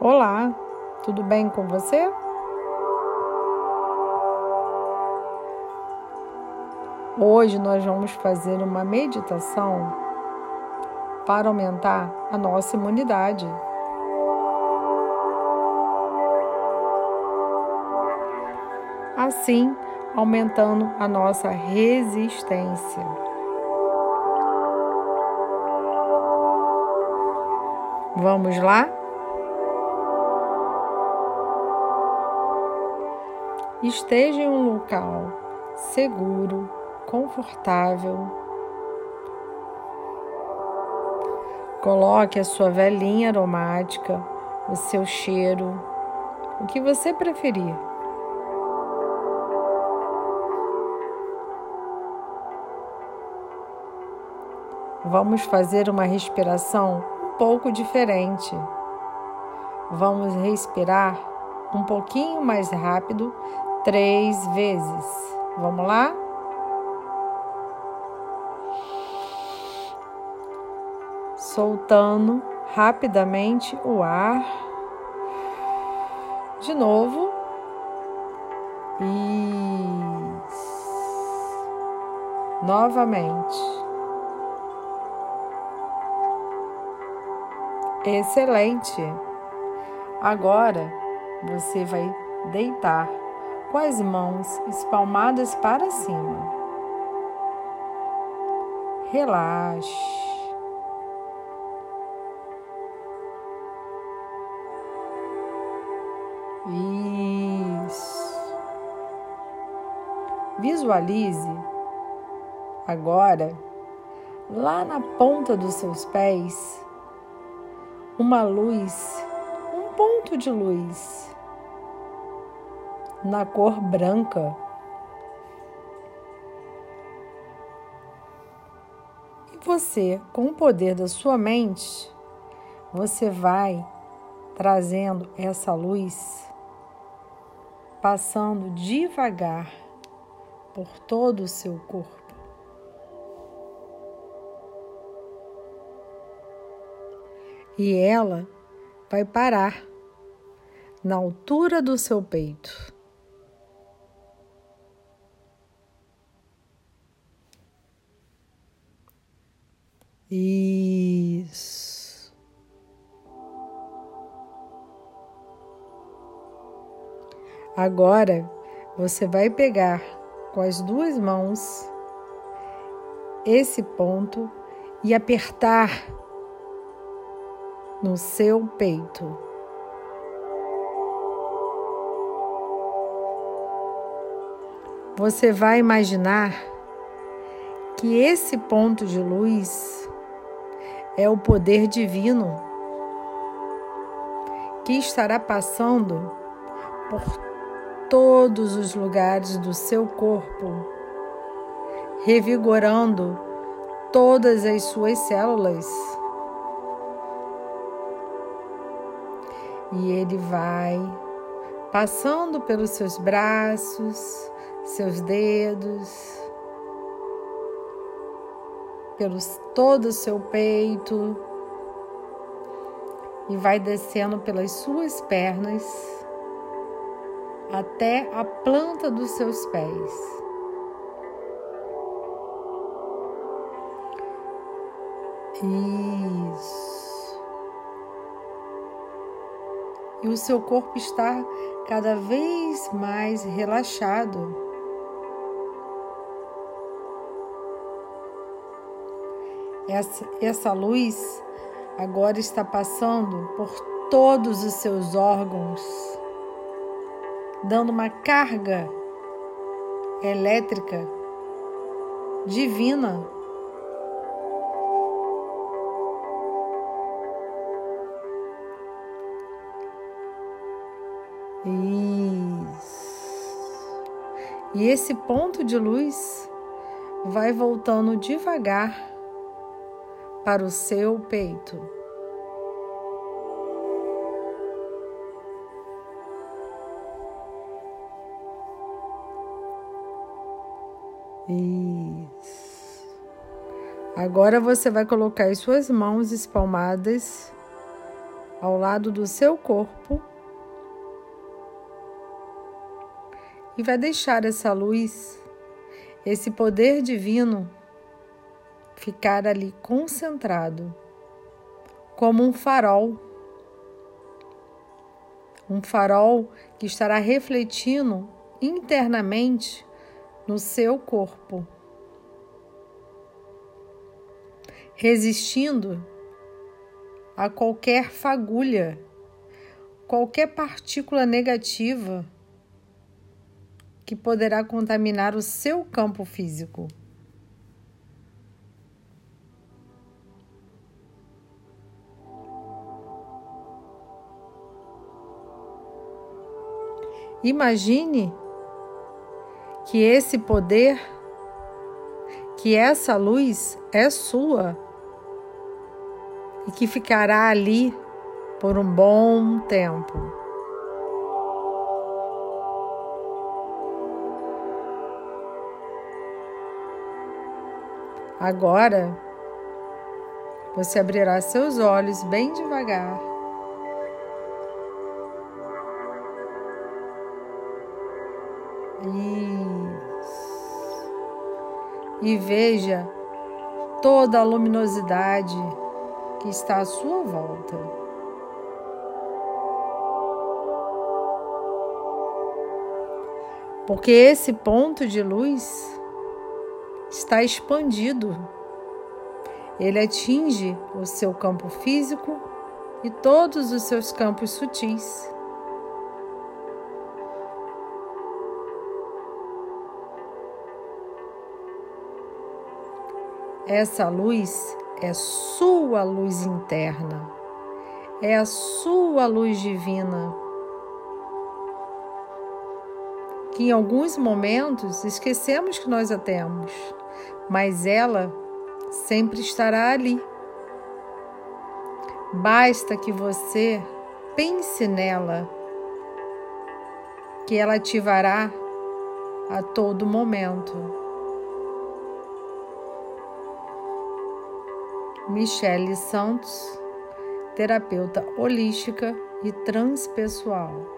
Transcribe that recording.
Olá, tudo bem com você? Hoje nós vamos fazer uma meditação para aumentar a nossa imunidade. Assim, aumentando a nossa resistência. Vamos lá? Esteja em um local seguro, confortável. Coloque a sua velinha aromática, o seu cheiro, o que você preferir. Vamos fazer uma respiração um pouco diferente. Vamos respirar um pouquinho mais rápido três vezes. Vamos lá? Soltando rapidamente o ar. De novo. Isso. Novamente. Excelente. Agora você vai deitar com as mãos espalmadas para cima. Relaxe. Isso. Visualize agora, lá na ponta dos seus pés, uma luz, um ponto de luz na cor branca. E você, com o poder da sua mente, você vai trazendo essa luz, passando devagar por todo o seu corpo. E ela vai parar na altura do seu peito. Isso. Agora você vai pegar com as duas mãos esse ponto e apertar no seu peito. Você vai imaginar que esse ponto de luz é o poder divino que estará passando por todos os lugares do seu corpo, revigorando todas as suas células. E ele vai passando pelos seus braços, seus dedos, pelo todo o seu peito e vai descendo pelas suas pernas até a planta dos seus pés. Isso. E o seu corpo está cada vez mais relaxado. Essa, essa luz agora está passando por todos os seus órgãos, dando uma carga elétrica divina. Isso. E esse ponto de luz vai voltando devagar para o seu peito. Isso. Agora você vai colocar as suas mãos espalmadas ao lado do seu corpo e vai deixar essa luz, esse poder divino, ficar ali concentrado, como um farol. Um farol que estará refletindo internamente no seu corpo, resistindo a qualquer fagulha, qualquer partícula negativa que poderá contaminar o seu campo físico. Imagine que esse poder, que essa luz é sua e que ficará ali por um bom tempo. Agora, você abrirá seus olhos bem devagar. Isso. E veja toda a luminosidade que está à sua volta. Porque esse ponto de luz está expandido. Ele atinge o seu campo físico e todos os seus campos sutis. Essa luz é sua luz interna, é a sua luz divina que em alguns momentos esquecemos que nós a temos, mas ela sempre estará ali. Basta que você pense nela, que ela ativará a todo momento. Michele Santos, terapeuta holística e transpessoal.